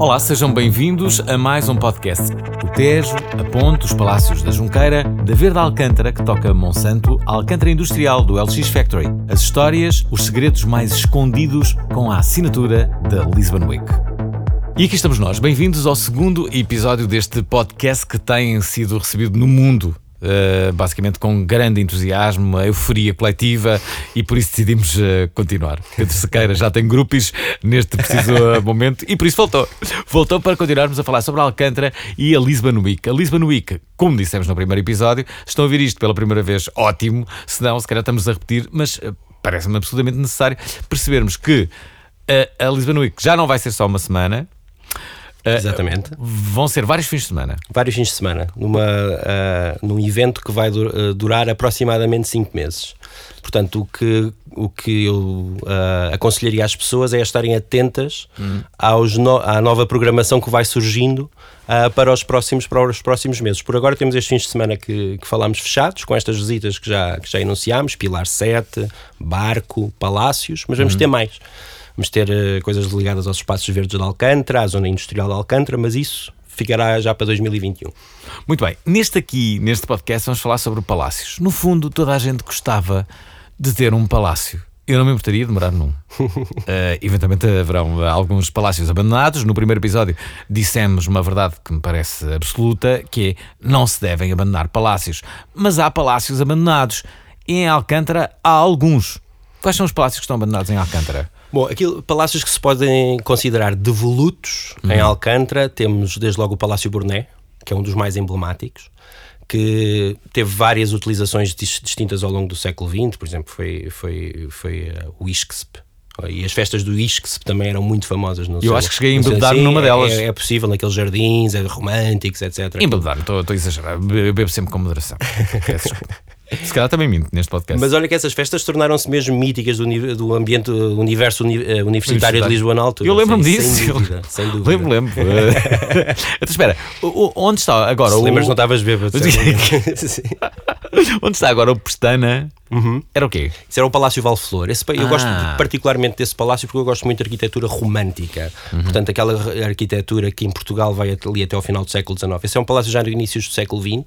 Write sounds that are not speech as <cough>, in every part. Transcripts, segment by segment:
Olá, sejam bem-vindos a mais um podcast. O Tejo, a Ponte, os Palácios da Junqueira, da Verde Alcântara, que toca Monsanto, a Alcântara Industrial do LX Factory. As histórias, os segredos mais escondidos com a assinatura da Lisbon Week. E aqui estamos nós, bem-vindos ao segundo episódio deste podcast que tem sido recebido no mundo Uh, basicamente com grande entusiasmo, uma euforia coletiva e por isso decidimos uh, continuar. Pedro Sequeira já tem grupos neste preciso <laughs> momento e por isso voltou. Voltou para continuarmos a falar sobre a Alcântara e a Lisbon Week. A Lisbon Week, como dissemos no primeiro episódio, estão a ouvir isto pela primeira vez, ótimo, se não, se calhar estamos a repetir, mas uh, parece-me absolutamente necessário percebermos que a Lisbon Week já não vai ser só uma semana, Exatamente. Vão ser vários fins de semana. Vários fins de semana, numa, uh, num evento que vai dur durar aproximadamente 5 meses. Portanto, o que, o que eu uh, aconselharia às pessoas é estarem atentas hum. aos no, à nova programação que vai surgindo para, os próximos, para os próximos meses. Por agora temos estes fins de semana que, que falámos fechados, com estas visitas que já, que já enunciámos, Pilar 7, Barco, Palácios, mas vamos hum. ter mais. Vamos ter uh, coisas ligadas aos espaços verdes de Alcântara, à zona industrial de Alcântara, mas isso ficará já para 2021. Muito bem. Neste aqui, neste podcast, vamos falar sobre palácios. No fundo, toda a gente gostava de ter um palácio. Eu não me importaria de morar num. uh, <laughs> eventualmente haverão alguns palácios abandonados. No primeiro episódio dissemos uma verdade que me parece absoluta, que é não se devem abandonar palácios. Mas há palácios abandonados. E em Alcântara há alguns. Quais são os palácios que estão abandonados em Alcântara? Bom, aquilo, palácios que se podem considerar devolutos uhum. em Alcântara, temos desde logo o Palácio Burné, que é um dos mais emblemáticos, que teve várias utilizações distintas ao longo do século XX, por exemplo, foi, foi, foi uh, o ISCSP. E as festas do ISCSP também eram muito famosas no Eu acho que cheguei a embebedar numa delas. É, é, possível, naqueles jardins, é românticos, etc. Embebedar, estou a exagerar, bebo sempre com moderação. <laughs> Se calhar também minto neste podcast. Mas olha que essas festas tornaram-se mesmo míticas do, do ambiente, do universo uni, uh, universitário de Lisboa na altura. Eu lembro-me disso. Sem dúvida. Sem <laughs> dúvida. Lembro, lembro. <laughs> então espera, onde está agora? Se o... lembras, não estavas bêbado. <laughs> <laughs> onde está agora o Pestana? Uhum. Era o quê? Isso era o Palácio Valflor. Esse, eu ah. gosto particularmente desse palácio porque eu gosto muito de arquitetura romântica. Uhum. Portanto, aquela arquitetura que em Portugal vai ali até ao final do século XIX. Esse é um palácio já no início do século XX,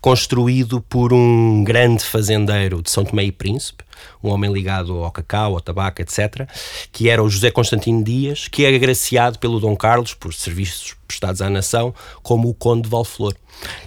construído por um grande fazendeiro de São Tomé e Príncipe, um homem ligado ao cacau, ao tabaco, etc., que era o José Constantino Dias, que é agraciado pelo Dom Carlos por serviços prestados à nação, como o Conde de Valflor.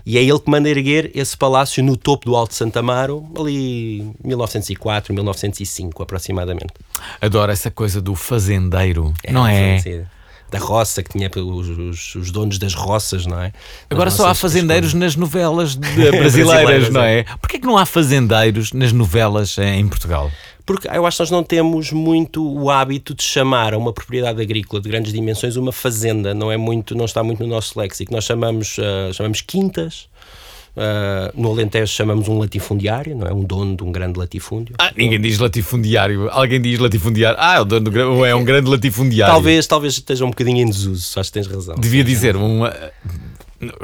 E é ele que manda erguer esse palácio no topo do Alto Santa Amaro, ali 1904, 1905 aproximadamente. Adoro essa coisa do fazendeiro, é, não é? Sim, da roça, que tinha os, os, os, donos das roças, não é? Agora só há fazendeiros nas novelas <laughs> brasileiras, brasileiras, não é? é? Porquê que não há fazendeiros nas novelas em Portugal? Porque eu acho que nós não temos muito o hábito de chamar a uma propriedade agrícola de grandes dimensões uma fazenda, não é muito, não está muito no nosso léxico. Nós chamamos, uh, chamamos quintas, Uh, no Alentejo chamamos um latifundiário, não é? Um dono de um grande latifúndio. Ah, ninguém diz latifundiário. Alguém diz latifundiário. Ah, é o dono do, é um grande latifundiário. Talvez, talvez esteja um bocadinho em desuso, acho que tens razão. Devia dizer um.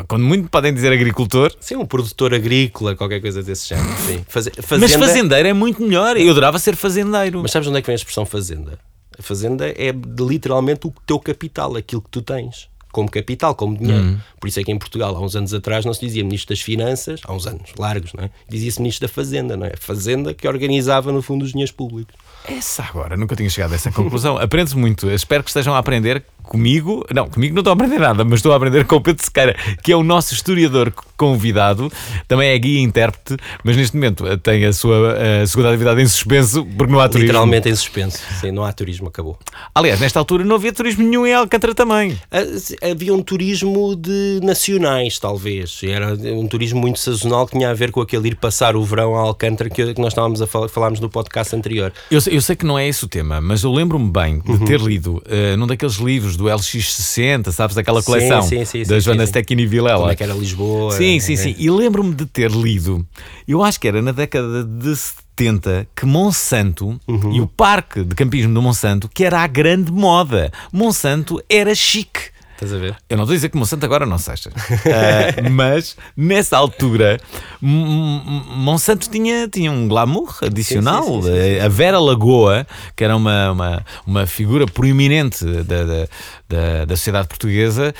Quando muito podem dizer agricultor. Sim, um produtor agrícola, qualquer coisa desse género. <laughs> Sim. fazenda... Mas fazendeiro é muito melhor. Eu adorava ser fazendeiro. Mas sabes onde é que vem a expressão fazenda? A fazenda é literalmente o teu capital, aquilo que tu tens como capital, como dinheiro. Uhum. Por isso é que em Portugal, há uns anos atrás, não se dizia Ministro das Finanças, há uns anos largos, não é? Dizia-se Ministro da Fazenda, não é? Fazenda que organizava, no fundo, os dinheiros públicos. Essa agora, nunca tinha chegado a essa conclusão. <laughs> Aprende-se muito. Espero que estejam a aprender comigo. Não, comigo não estou a aprender nada, mas estou a aprender com o Pedro Sequeira, que é o nosso historiador convidado. Também é guia e intérprete, mas neste momento eh, tem a sua a segunda atividade em suspenso, porque não há turismo. Literalmente em suspenso. Sim, não há turismo, acabou. Aliás, nesta altura não havia turismo nenhum em Alcântara também. Ah, havia um turismo de nacionais, talvez. Era um turismo muito sazonal que tinha a ver com aquele ir passar o verão a Alcântara que nós estávamos a falar, falámos no podcast anterior. Eu, eu sei que não é esse o tema, mas eu lembro-me bem de uhum. ter lido uh, num daqueles livros do LX60, sabes, daquela coleção sim, sim, sim, da Joana Stecchini Vilela. Como é que era Lisboa. Sim, sim, é. sim. E lembro-me de ter lido, eu acho que era na década de 70, que Monsanto uhum. e o parque de campismo do Monsanto, que era a grande moda. Monsanto era chique Estás a ver? Eu não estou a dizer que Monsanto agora não seja, uh, <laughs> mas nessa altura Monsanto tinha, tinha um glamour adicional. Sim, sim, sim, a Vera Lagoa, que era uma, uma, uma figura proeminente da, da, da, da sociedade portuguesa,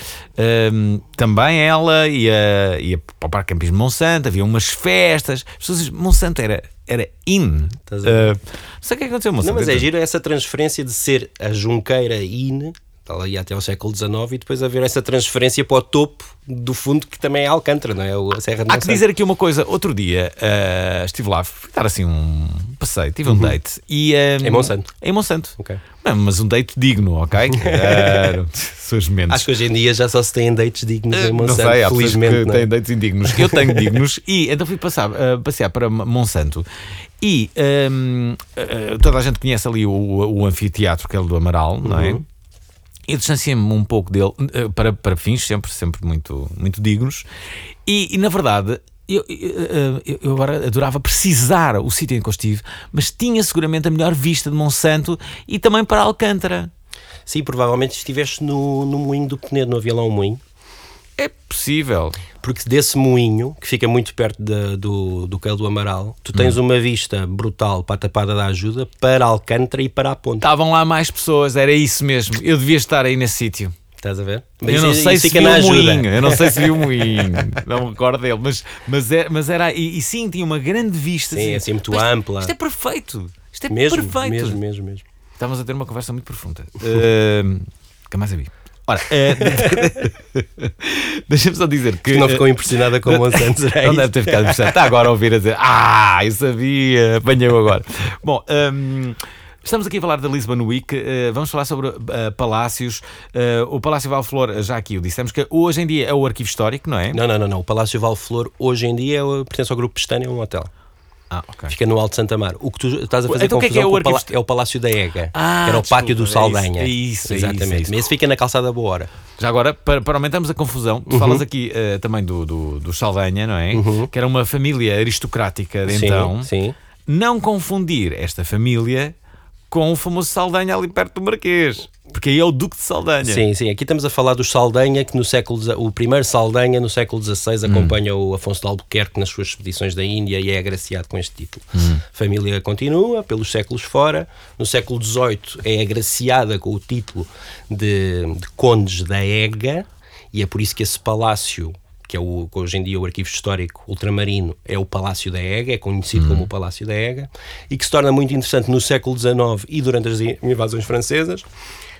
um, também ela ia, ia para o Parque Campismo de Monsanto, havia umas festas. As pessoas Monsanto era era in. Uh, não sei o que aconteceu, Monsanto. Não, mas é giro essa transferência de ser a junqueira in ela ia até ao século XIX e depois haver essa transferência para o topo do fundo que também é Alcântara, não é? A Serra de Há que dizer aqui uma coisa. Outro dia uh, estive lá, fui dar assim um passeio, tive um uhum. date. E, um, em Monsanto? Em Monsanto. Ok. mas um date digno, ok? <laughs> uh, suas mentes. Acho que hoje em dia já só se têm dates dignos em Monsanto, não sei, há felizmente. Que não é? têm dates indignos. Eu tenho dignos <laughs> e então fui passar, uh, passear para Monsanto e um, toda a gente conhece ali o, o anfiteatro, que é o do Amaral, não é? Uhum eu distanciei-me um pouco dele eh, para, para fins sempre, sempre muito, muito dignos. E, e na verdade, eu, eu, eu, agora adorava precisar o sítio em que eu estive, mas tinha seguramente a melhor vista de Monsanto e também para Alcântara. Sim, provavelmente estiveste no, no moinho do Penedo, não havia lá um moinho? É possível. Porque desse moinho, que fica muito perto de, do, do Queiro do Amaral, tu tens hum. uma vista brutal para a Tapada da Ajuda, para Alcântara e para a Ponte. Estavam lá mais pessoas, era isso mesmo. Eu devia estar aí nesse sítio. Estás a ver? Mas eu não isso, sei isso se vi o moinho, eu não sei se vi o <laughs> moinho, não me recordo dele, mas, mas, era, é, mas era e, e sim, tinha uma grande vista. Sim, assim, assim muito ampla. Isto é perfeito, isto é mesmo, perfeito. Mesmo, mesmo, mesmo. Estávamos a ter uma conversa muito profunda. Uh, <laughs> que mais havia? Ora, uh, <laughs> deixa-me só dizer que. Não ficou impressionada com o Monsanto, <laughs> Não deve ter ficado impressionada. Está agora a ouvir a dizer: Ah, eu sabia, apanhou agora. Bom, um, Estamos aqui a falar da Lisbon Week, uh, vamos falar sobre uh, palácios. Uh, o Palácio Valflor, já aqui o dissemos, que hoje em dia é o arquivo histórico, não é? Não, não, não. não. O Palácio Valflor, hoje em dia, é, pertence ao Grupo Pestana, é um hotel. Ah, okay. Fica no Alto Santa Mar. O que tu estás a fazer então, confusão que é, que é, o arquivo... é, o Palácio da Ega, ah, que era o desculpa, pátio do Saldanha. É isso, é Exatamente. É isso, Mas esse fica na calçada Boa Já agora, para, para aumentarmos a confusão, tu uhum. falas aqui uh, também do, do, do, Saldanha, não é? Uhum. Que era uma família aristocrática de sim, então. Sim. Não confundir esta família com o famoso Saldanha ali perto do Marquês. Porque aí é o Duque de Saldanha. Sim, sim. Aqui estamos a falar do Saldanha, que no século o primeiro Saldanha no século XVI acompanha hum. o Afonso de Albuquerque nas suas expedições da Índia e é agraciado com este título. Hum. A família continua pelos séculos fora. No século XVIII é agraciada com o título de, de Condes da Ega e é por isso que esse palácio que é o, hoje em dia o arquivo histórico ultramarino, é o Palácio da Ega, é conhecido uhum. como o Palácio da Ega, e que se torna muito interessante no século XIX e durante as invasões francesas,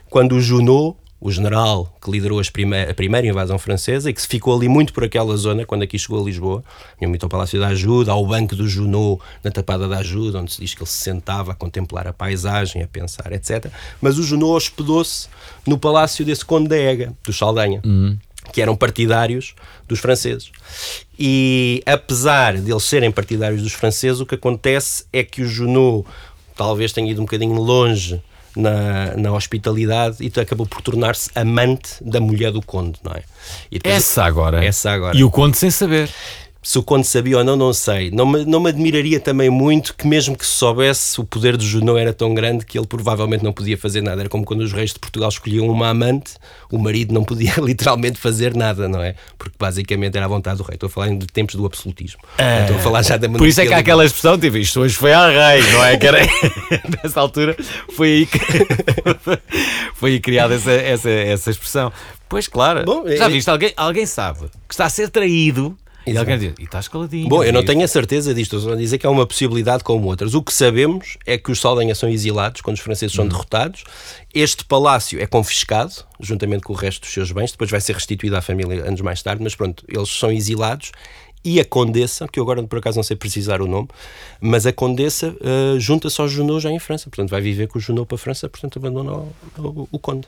quando o Junot, o general que liderou prime a primeira invasão francesa e que se ficou ali muito por aquela zona quando aqui chegou a Lisboa, vinha muito ao Palácio da Ajuda, ao Banco do Junot, na Tapada da Ajuda, onde se diz que ele se sentava a contemplar a paisagem, a pensar, etc. Mas o Junot hospedou-se no palácio desse Conde da Ega, do Saldanha. Uhum que eram partidários dos franceses. E apesar de eles serem partidários dos franceses, o que acontece é que o Junot talvez tenha ido um bocadinho longe na, na hospitalidade e acabou por tornar-se amante da mulher do conde, não é? essa agora? Essa agora. E o conde sem saber. Se o Conde sabia ou não, não sei. Não me, não me admiraria também muito que, mesmo que se soubesse, o poder do Junot era tão grande que ele provavelmente não podia fazer nada. Era como quando os reis de Portugal escolhiam uma amante, o marido não podia <laughs> literalmente fazer nada, não é? Porque basicamente era à vontade do rei. Estou a falar de tempos do absolutismo. Ah, Estou a falar já da Por isso é que há aquela expressão, tipo, isto hoje foi a rei, não é? Que era, <laughs> nessa altura foi aí que <laughs> foi aí criada essa, essa, essa expressão. Pois claro, Bom, já é- viste, alguém, alguém sabe que está a ser traído e alguém diz, e estás caladinho. Bom, eu não tenho a certeza disto, estou a dizer que é uma possibilidade como outras. O que sabemos é que os Saldanha são exilados quando os franceses são hum. derrotados. Este palácio é confiscado, juntamente com o resto dos seus bens, depois vai ser restituído à família anos mais tarde, mas pronto, eles são exilados e a Condessa, que eu agora por acaso não sei precisar o nome, mas a Condessa uh, junta-se ao Junot já em França, portanto vai viver com o Junot para a França, portanto abandona o, o, o Conde.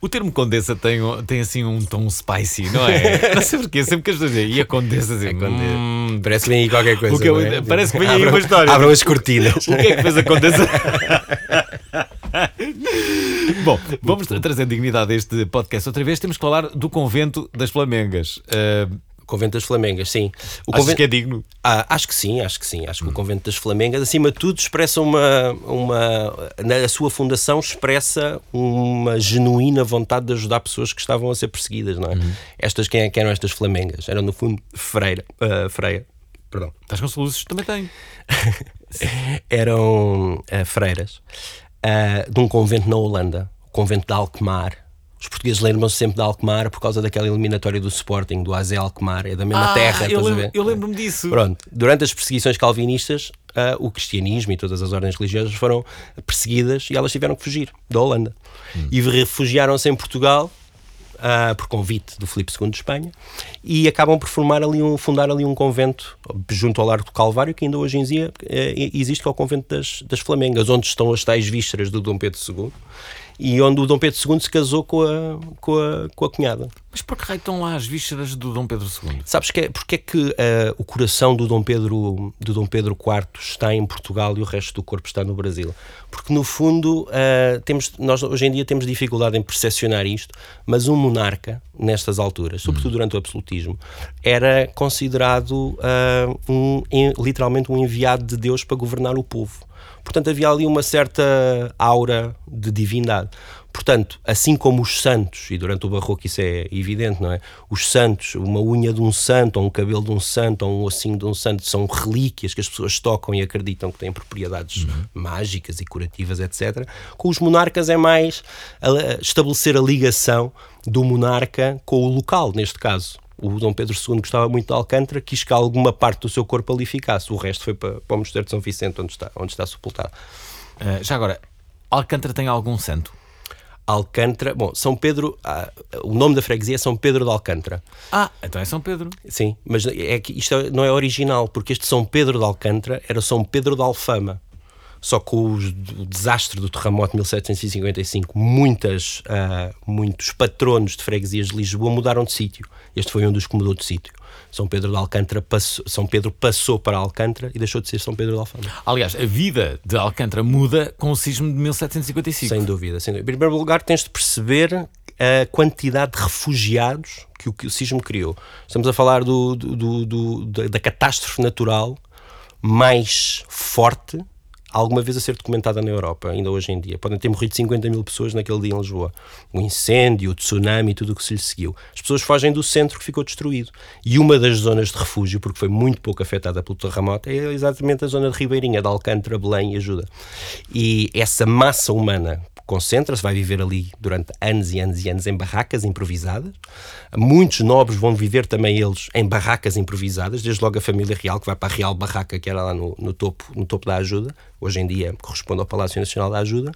O termo Condessa tem, tem assim um tom spicy, não é? <laughs> não sei porquê, sempre que as pessoas dizem, e a Condessa assim. Hum, parece que vem aí qualquer coisa. Que é? Parece que vem aí uma história. Abram as cortinas. o que é que fez a Condessa? <laughs> Bom, vamos trazer dignidade a este podcast outra vez. Temos que falar do convento das Flamengas. Uh, Convento das Flamengas, sim. O Achas convento... que é digno? Ah, acho que sim, acho que sim. Acho que hum. o Convento das Flamengas, acima de tudo, expressa uma, uma. Na sua fundação, expressa uma genuína vontade de ajudar pessoas que estavam a ser perseguidas, não é? Uhum. Estas, quem, é que eram estas Flamengas? Eram, no fundo, freira, uh, freia. Perdão. Estás com soluços? Também tem. <laughs> eram uh, freiras uh, de um convento na Holanda, o convento de Alkmaar os portugueses lembram-se sempre de Alkmaar por causa daquela eliminatória do Sporting, do AZ Alkmaar, é da mesma ah, terra. Eu, lembro, eu lembro-me disso. Pronto, durante as perseguições calvinistas, uh, o cristianismo e todas as ordens religiosas foram perseguidas e elas tiveram que fugir da Holanda. Hum. E refugiaram-se em Portugal Uh, por convite do Filipe II de Espanha, e acabam por formar ali um, fundar ali um convento junto ao Largo do Calvário, que ainda hoje em dia uh, existe, que é o convento das, das Flamengas, onde estão as tais vísceras do Dom Pedro II e onde o Dom Pedro II se casou com a, com a, com a cunhada. Mas por que estão lá as vísceras do Dom Pedro II? Sabes que é, porque é que uh, o coração do Dom, Pedro, do Dom Pedro IV está em Portugal e o resto do corpo está no Brasil? Porque no fundo uh, temos, nós hoje em dia temos dificuldade em percepcionar isto, mas um monarca nestas alturas, sobretudo hum. durante o absolutismo, era considerado uh, um, literalmente um enviado de Deus para governar o povo. Portanto, havia ali uma certa aura de divindade. Portanto, assim como os santos, e durante o Barroco isso é evidente, não é? Os santos, uma unha de um santo, ou um cabelo de um santo, ou um ossinho de um santo, são relíquias que as pessoas tocam e acreditam que têm propriedades uhum. mágicas e curativas, etc. Com os monarcas é mais estabelecer a ligação do monarca com o local, neste caso o Dom Pedro II gostava muito de Alcântara, quis que alguma parte do seu corpo ali ficasse. O resto foi para, para o Mosteiro de São Vicente, onde está, onde está sepultado. Uh, já agora, Alcântara tem algum santo? Alcântara, bom, São Pedro, ah, o nome da freguesia é São Pedro de Alcântara. Ah, então é São Pedro. Sim, mas é que isto é, não é original, porque este São Pedro de Alcântara era São Pedro de Alfama só com o desastre do terremoto de 1755, muitas, uh, muitos patronos de freguesias de Lisboa mudaram de sítio. Este foi um dos que mudou de sítio. São Pedro de Alcântara passou, São Pedro passou para Alcântara e deixou de ser São Pedro de Alfama. Aliás, a vida de Alcântara muda com o sismo de 1755. Sem dúvida, sem dúvida. Em primeiro lugar, tens de perceber a quantidade de refugiados que o, que o sismo criou. Estamos a falar do, do, do da catástrofe natural mais forte alguma vez a ser documentada na Europa, ainda hoje em dia. Podem ter morrido 50 mil pessoas naquele dia em Lisboa. O incêndio, o tsunami, tudo o que se lhe seguiu. As pessoas fogem do centro que ficou destruído. E uma das zonas de refúgio, porque foi muito pouco afetada pelo terremoto, é exatamente a zona de Ribeirinha, de Alcântara, Belém e Ajuda. E essa massa humana concentra-se, vai viver ali durante anos e anos e anos em barracas improvisadas. Muitos nobres vão viver também eles em barracas improvisadas, desde logo a família real, que vai para a Real Barraca, que era lá no, no topo, no topo da ajuda, hoje em dia corresponde ao Palácio Nacional da Ajuda.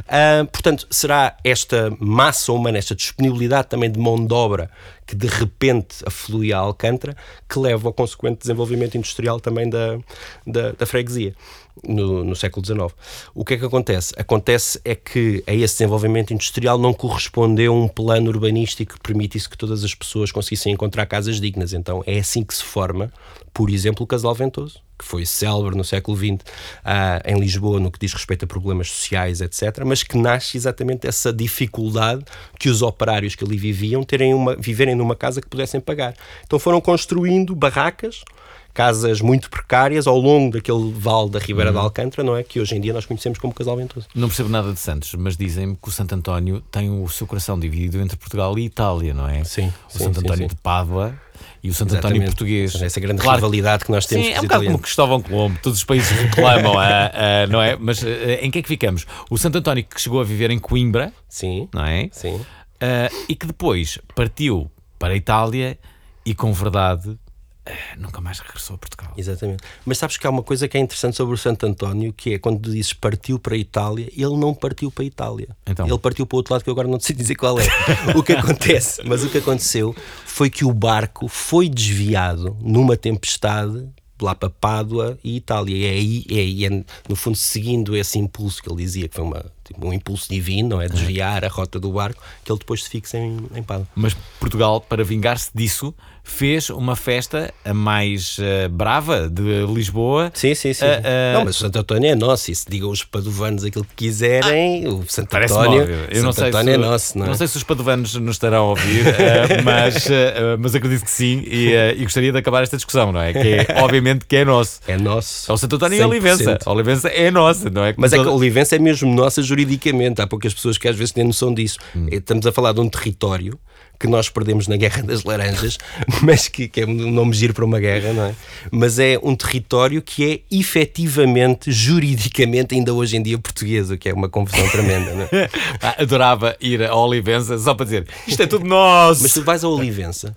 Uh, portanto, será esta massa humana, esta disponibilidade também de mão de obra que de repente aflui a Alcântara, que leva ao consequente desenvolvimento industrial também da, da, da freguesia no, no, século XIX. O que é que acontece? Acontece é que a esse desenvolvimento industrial não correspondeu um plano urbanístico que permitisse que todas as pessoas conseguissem encontrar casas dignas. Então é assim que se forma, por exemplo, o Casal Ventoso, que foi célebre no século XX ah, em Lisboa no que diz respeito a problemas sociais, etc., mas que nasce exatamente dessa dificuldade que os operários que ali viviam terem uma, viverem numa casa que pudessem pagar. Então foram construindo barracas casas muito precárias ao longo daquele vale da Ribeira uhum. de Alcântara, não é? Que hoje em dia nós conhecemos como Casal Ventoso. Não percebo nada de Santos, mas dizem-me que o Santo António tem o seu coração dividido entre Portugal e Itália, não é? Sim. O sim, Santo sim, António sim. de Pádua e o Santo Exatamente. António português. Essa grande claro, rivalidade que nós temos sim, é um bocado como Cristóvão Colombo, todos os países reclamam, a, <laughs> a, não é? Mas em que é que ficamos? O Santo António que chegou a viver em Coimbra, sim, não é? Sim. Uh, e que depois partiu para a Itália e com verdade eh, nunca mais regressou a Portugal. Exatamente. Mas sabes que há uma coisa que é interessante sobre o Santo António, que é quando dizes partiu para a Itália, ele não partiu para a Itália. Então. Ele partiu para o outro lado que eu agora não sei <laughs> dizer qual é. o que acontece? Mas o que aconteceu foi que o barco foi desviado numa tempestade lá para Pádua e Itália. E é aí, é, é, no fundo, seguindo esse impulso que ele dizia, que foi uma tipo um impulso divino, não é? Desviar a rota do barco, que ele depois se fixa em, em Pádua. Mas Portugal, para vingar-se disso, fez uma festa a mais uh, brava de Lisboa. Sim, sim, sim. Uh. Não, mas o Santo António é nosso. E se digam os padovanos aquilo que quiserem, ah, o Santo António, eu não sei António se, é nosso. Não, é? não sei se os padovanos nos estarão a ouvir, <laughs> mas, mas acredito que sim. E, e, gostaria de acabar esta discussão, não é? Que é, obviamente que é nosso. É nosso. É o Santo António 100%. e a Olivença. A Olivença é nossa, não é? Mas toda... é que a Olivença é mesmo nossa juridicamente. Há poucas pessoas que às vezes têm noção disso. Hum. Estamos a falar de um território que nós perdemos na Guerra das Laranjas, <laughs> mas que, que, é um nome giro para uma guerra, não é? Mas é um território que é efetivamente, juridicamente, ainda hoje em dia português, o que é uma confusão tremenda, não é? <laughs> Ah, adorava ir a Olivença só para dizer isto é tudo nosso. Mas tu vais a Olivença.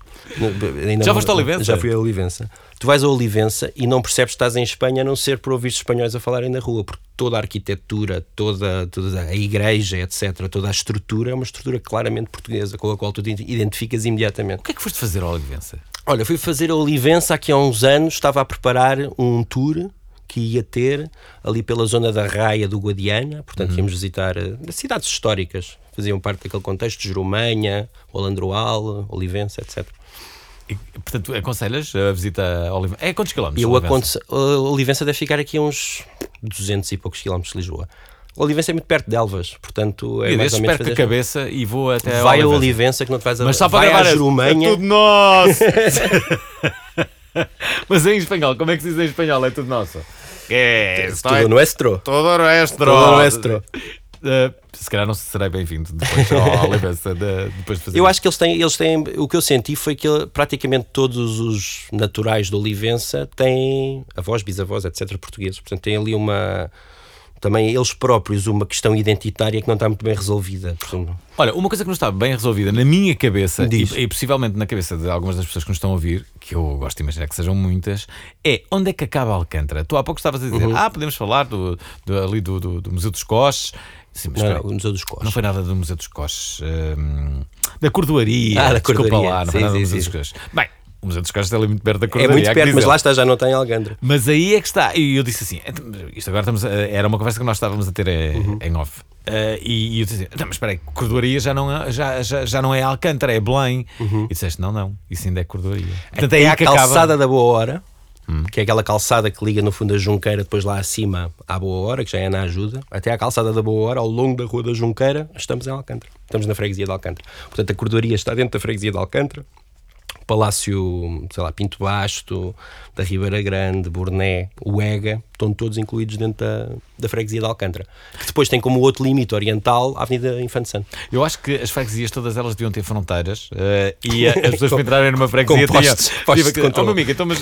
Já foste a Olivença? Já fui a Olivença. Tu vais a Olivença e não percebes que estás em Espanha a não ser por ouvir espanhóis a falarem na rua, porque toda a arquitetura, toda, toda a igreja, etc., toda a estrutura é uma estrutura claramente portuguesa com a qual tu te identificas imediatamente. O que é que foste fazer a Olivença? Olha, fui fazer a Olivença aqui há uns anos, estava a preparar um tour que ia ter ali pela zona da Raia do Guadiana, portanto uhum. íamos visitar uh, cidades históricas, faziam parte daquele contexto, de Jurumanha, Olandroal, Olivença, etc. Portanto, aconselhas a visita a Olivença? É quantos quilómetros? Eu aconselho, a Olivença deve ficar aqui a uns 200 e poucos quilómetros de Lisboa. Olivença é muito perto de Elvas, portanto é e mais ou menos fazer... a cabeça e vou até Vai a Olivença que não te vais a Mas só para vai a Jurumanha. É tudo nosso. <laughs> Mas em espanhol, como é que se diz em espanhol? É tudo nosso. É, é tudo nuestro. Todo nuestro. Todo nuestro. Uh, se calhar não serei bem-vindo depois ao Olivença de, depois de fazer Eu acho que eles têm, eles têm. O que eu senti foi que praticamente todos os naturais do Olivença têm avós, bisavós, etc., portugueses. Portanto, têm ali uma. Também eles próprios uma questão identitária que não está muito bem resolvida. Portanto, Olha, uma coisa que não está bem resolvida na minha cabeça e, e, possivelmente na cabeça de algumas das pessoas que nos estão a ouvir, que eu gosto de imaginar que sejam muitas, é onde é que acaba Alcântara? Tu há pouco estavas a dizer, uhum. ah, podemos falar do, do ali do, do, do Museu dos Coches Sim, mas não, não, o Museu dos Coches. Não foi nada do Museu dos Coches. Hum, da Cordoaria. Ah, da Cordoaria. lá, não sim, foi nada sim, do Museu sim. dos Coches. Bem, o Museu dos Coches está ali muito perto da Cordoaria. É muito perto, mas lá está, já não tem Algandra. Mas aí é que está. E eu disse assim: então, isto agora estamos. A, era uma conversa que nós estávamos a ter eh, uhum. em off. Uh, e, e, eu disse assim, mas espera aí, Cordoaria já não, é, já, já, já não é Alcântara, é Belém. Uhum. E disseste: não, não, isso ainda é Cordoaria. Portanto, é, é a calçada acaba... da Boa Hora hum. que é aquela calçada que liga no fundo da Junqueira, depois lá acima à Boa Hora, que já é na ajuda, até à calçada da Boa Hora, ao longo da Rua da Junqueira, estamos em Alcântara. Estamos na freguesia de Alcântara. Portanto, a cordoaria está dentro da freguesia de Alcântara. Palácio, sei lá, Pinto Basto, da Ribeira Grande, Borné, o Ega, estão todos incluídos dentro da, da freguesia de Alcântara. Que depois tem como outro limite oriental a Avenida Infante Santo. Eu acho que as freguesias, todas elas deviam ter fronteiras uh, e <laughs> as pessoas para entrarem numa freguesia com postos, tinham, postos tipo, oh, amiga, então, mas,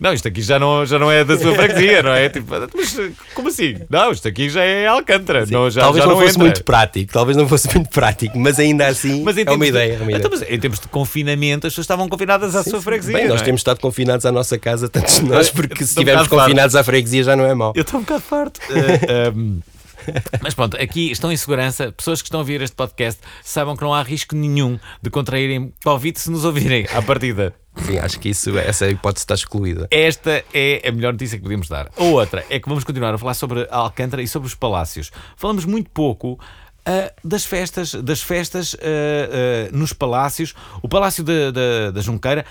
não, isto aqui já não, já não é da sua freguesia, não é? Tipo, mas como assim? Não, isto aqui já é Alcântara. Não, já, talvez já não, não fosse entra. muito prático, talvez não fosse muito prático, mas ainda assim mas é, uma ideia, é uma ideia. Então, mas em termos de confinamento, as pessoas estavam confinadas à sim, sua freguesia. Bem, nós é? temos estado confinados à nossa casa, tantos de nós, porque se estivermos confinados à freguesia já não é mau. Eu estou um bocado farto. Uh, <laughs> um, <laughs> mas pronto, aqui estão em segurança. Pessoas que estão a ouvir este podcast saibam que não há risco nenhum de contraírem Covid se nos ouvirem à partida. Sim, acho que isso, essa hipótese está excluída. Esta é a melhor notícia que podemos dar. A outra é que vamos continuar a falar sobre a Alcântara e sobre os palácios. Falamos muito pouco. Uh, das festas, das festas uh, uh, nos palácios, o Palácio da Junqueira.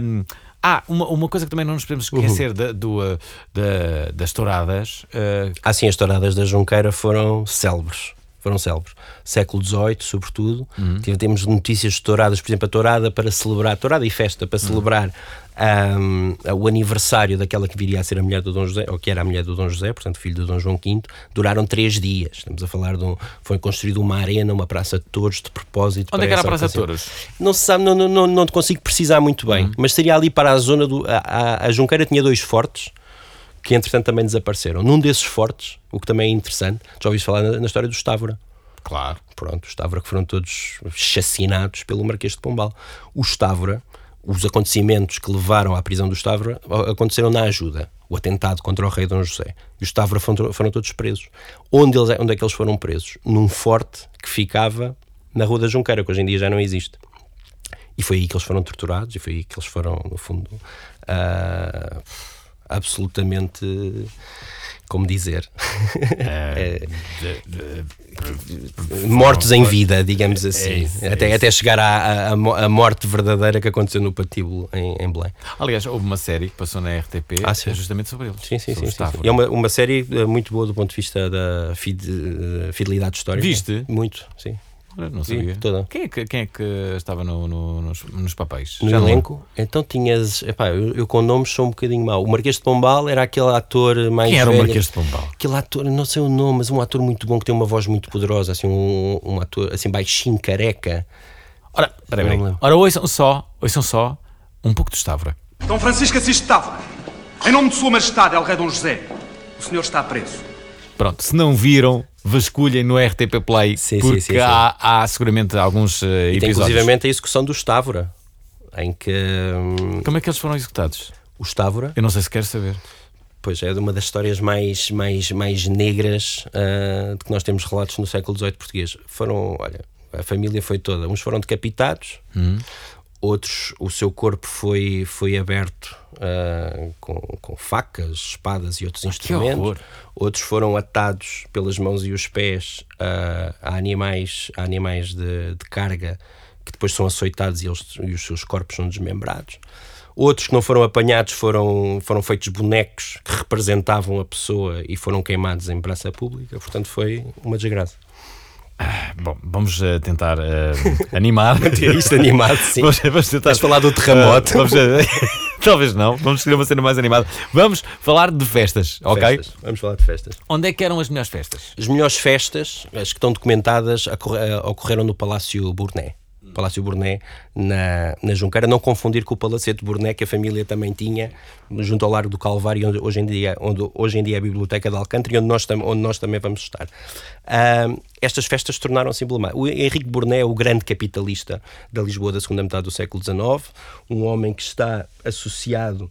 Um, ah, uma, uma coisa que também não nos podemos uhum. esquecer uhum. da, do, da, das touradas. Ah, sim, as touradas da Junqueira foram célebres. Foram célebres. Século XVIII, sobretudo. Uhum. Temos notícias de touradas, por exemplo, a tourada para celebrar, tourada e festa para uhum. celebrar um, o aniversário daquela que viria a ser a mulher do Dom José, ou que era a mulher do Dom José, portanto, filho do Dom João V, duraram três dias. Estamos a falar de um. Foi construída uma arena, uma praça de touros de propósito. Onde é que era a praça de touros? Não se sabe, não, não, não, não te consigo precisar muito bem, uhum. mas seria ali para a zona do. A, a, a Junqueira tinha dois fortes que entretanto também desapareceram. Num desses fortes, o que também é interessante, já ouviste falar na, na história do Estávora. Claro. Pronto, os Estávora que foram todos chacinados pelo Marquês de Pombal. O Estávora os acontecimentos que levaram à prisão do Stavra aconteceram na ajuda, o atentado contra o rei Dom José. E os Stavra foram, foram todos presos. Onde, eles, onde é que eles foram presos? Num forte que ficava na Rua da Junqueira, que hoje em dia já não existe. E foi aí que eles foram torturados, e foi aí que eles foram, no fundo, uh, absolutamente como dizer, é, <laughs> mortos em vida, digamos assim, é até, até chegar à, à, à, morte verdadeira que aconteceu no Patíbulo em, em Belém. Aliás, houve uma série que passou na RTP ah, justamente sobre ele. Sim, sim, sim, sim, sim. É uma, uma série eh, muito boa do ponto de vista da eh, fidelidade histórica. Viste? Muito, sim. Não sabia. Toda. Quem, é que, quem é que estava no, no, nos, nos papéis? No Já elenco? Então tinhas. Epá, eu, eu, com nomes sou um bocadinho mau. O Marquês de Pombal era aquele ator mais. Quem era velho, o Marquês de Pombal? Aquele ator, não sei o nome, mas um ator muito bom que tem uma voz muito poderosa, assim, um, um ator assim baixinho, careca. Ora, peraí, peraí. Ora, ouçam só, ouçam só um pouco de Estavra. Dom Francisco Assis de Távora, em nome de Sua Majestade, El Rei Dom José, o senhor está preso. Pronto, se não viram, vasculhem no RTP Play, sim, porque sim, sim, há, há, seguramente alguns uh, e episódios. inclusivamente a execução do Estávora, em que... Hum, Como é que eles foram executados? O Estávora? Eu não sei se quer saber. Pois é, uma das histórias mais, mais, mais negras uh, de que nós temos relatos no século XVIII português. Foram, olha, a família foi toda. Uns foram decapitados, hum outros o seu corpo foi, foi aberto uh, com, com facas, espadas e outros ah, instrumentos, outros foram atados pelas mãos e os pés uh, a animais, a animais de, de, carga que depois são açoitados e, eles, e os seus corpos são desmembrados. Outros que não foram apanhados foram, foram feitos bonecos que representavam a pessoa e foram queimados em praça pública, portanto foi uma desgraça. Ah, bom, vamos uh, tentar uh, animar. Manter isto animado, sim. Vamos, vamos tentar. Vamos falar do terremoto. Uh, vamos, <laughs> talvez não. Vamos escolher uma cena mais animada. Vamos falar de festas, ok? Festas. Vamos falar de festas. Onde é que eram as melhores festas? As melhores festas, as que estão documentadas, ocorreram no Palácio Burné. Palácio Burné, na, na Junqueira, não confundir com o Palacete Burné que a família também tinha, junto ao Largo do Calvário, onde hoje em dia, onde hoje em dia é a Biblioteca de Alcântara onde nós, onde nós também vamos estar. Uh, estas festas tornaram-se emblemáticas. O Henrique Burné é o grande capitalista da Lisboa da segunda metade do século XIX, um homem que está associado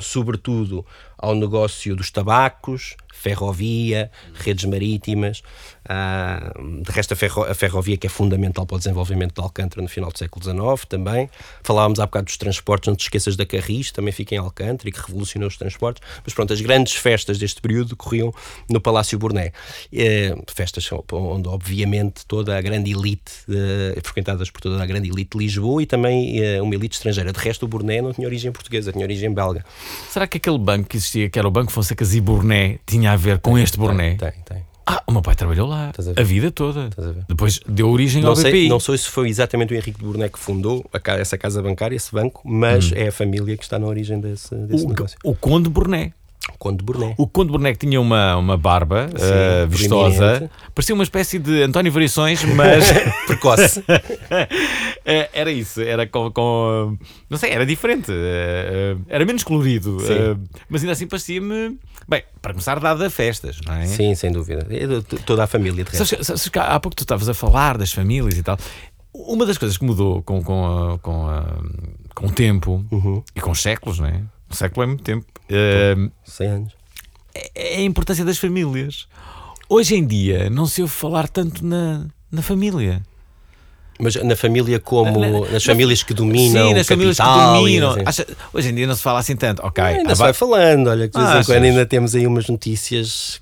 sobretudo ao negócio dos tabacos, ferrovia, redes marítimas. Uh, de resto, a, ferro, a, ferrovia que é fundamental para o desenvolvimento de Alcântara no final do século XIX também. Falávamos há bocado dos transportes, não te esqueças da Carris, também fica em Alcântara e que revolucionou os transportes. Mas pronto, as grandes festas deste período corriam no Palácio Burné. Uh, festas onde, obviamente, toda a grande elite, uh, frequentadas por toda a grande elite de Lisboa e também eh, uma elite estrangeira. De resto, o Burné não tinha origem portuguesa, tinha origem belga. Será que aquele banco que existia, que era o Banco Fonseca e Burné, tinha a ver com este Burné? Tem, tem. Ah, o meu pai trabalhou lá a, a, vida toda. A Depois deu origem não ao sei, BPI. Não sei se foi exatamente o Henrique de Burné que fundou a, essa casa bancária, esse banco, mas hum. é a família que está na origem desse, desse o, negócio. O Conde Burné. Conde Burné. O Conde Burné que tinha uma, uma barba Sim, uh, vistosa, parecia uma espécie de António Variações, mas <laughs> precoce. <laughs> Eh, era isso, era com, com, Não sei, era diferente, uh, era menos colorido, mas ainda assim parecia-me. Bem, para começar, dado a festas, não é? Sim, sem dúvida. Toda a família. De sabes, sabes, há pouco tu estavas a falar das famílias e tal. Uma das coisas que mudou com, com, a, com, a, com o tempo uhum. e com os séculos, não é? Um século é muito tempo. Uh, 100 anos. É, é a importância das famílias. Hoje em dia não se ouve falar tanto na, na família. Mas na família como? Na, nas na, famílias que dominam sim, nas famílias que dominam. assim. Acha, hoje em dia não se fala assim tanto. Ok ainda se vai falando olha que de vez em quando ainda temos aí umas notícias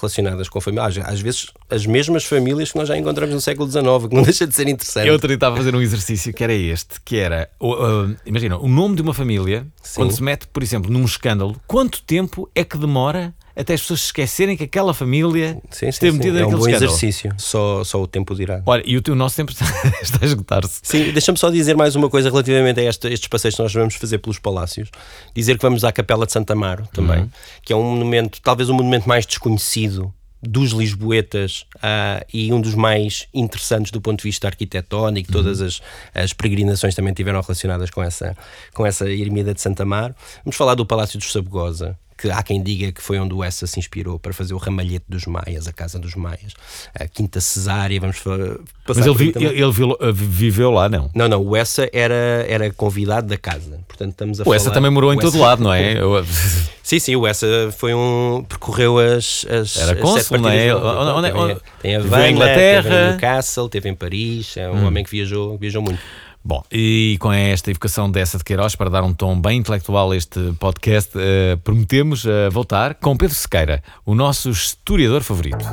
relacionadas com a família. Às vezes as mesmas famílias que nós já encontramos no século XIX que não <laughs> deixa de ser interessante. Eu outro estava a fazer um exercício que era este que era uh, imagina o nome de uma família sim. quando se mete por exemplo num escândalo quanto tempo é que demora até as pessoas se esquecerem que aquela família sim, esteve metida sim. É um bom escândalo. exercício, só, só o tempo dirá. Olha, e o, teu, nosso tempo está, <laughs> está a esgotar-se. Sim, deixa-me só dizer mais uma coisa relativamente a este, estes passeios que nós vamos fazer pelos palácios. Dizer que vamos à Capela de Santa Amaro também, uhum. que é um monumento, talvez o um monumento mais desconhecido dos lisboetas uh, e um dos mais interessantes do ponto de vista arquitetónico. Uhum. Todas as, as peregrinações também tiveram relacionadas com essa, com essa ermida de Santa Amaro. Vamos falar do Palácio dos Sabugosa, que há quem diga que foi onde o Essa se inspirou para fazer o ramalhete dos Maias, a casa dos Maias, a Quinta Cesária, vamos passar Mas ele, vi, ele, ele, viveu lá, não? Não, não, o Essa era, era convidado da casa, Portanto, estamos a o falar... Essa também morou em todo lado, não é? <laughs> sim, sim, o Essa foi um... percorreu as, as, Era cônsul, não é? Onde, onde, onde, tem a Havana, teve em Newcastle, teve em Paris, é um hum. homem que viajou, viajou muito. Bom, e com esta evocação dessa de Queiroz, para dar um tom bem intelectual a este podcast, uh, prometemos uh, voltar com Pedro Sequeira, o nosso historiador favorito.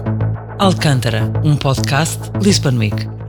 Alcântara, um podcast Lisbon Week.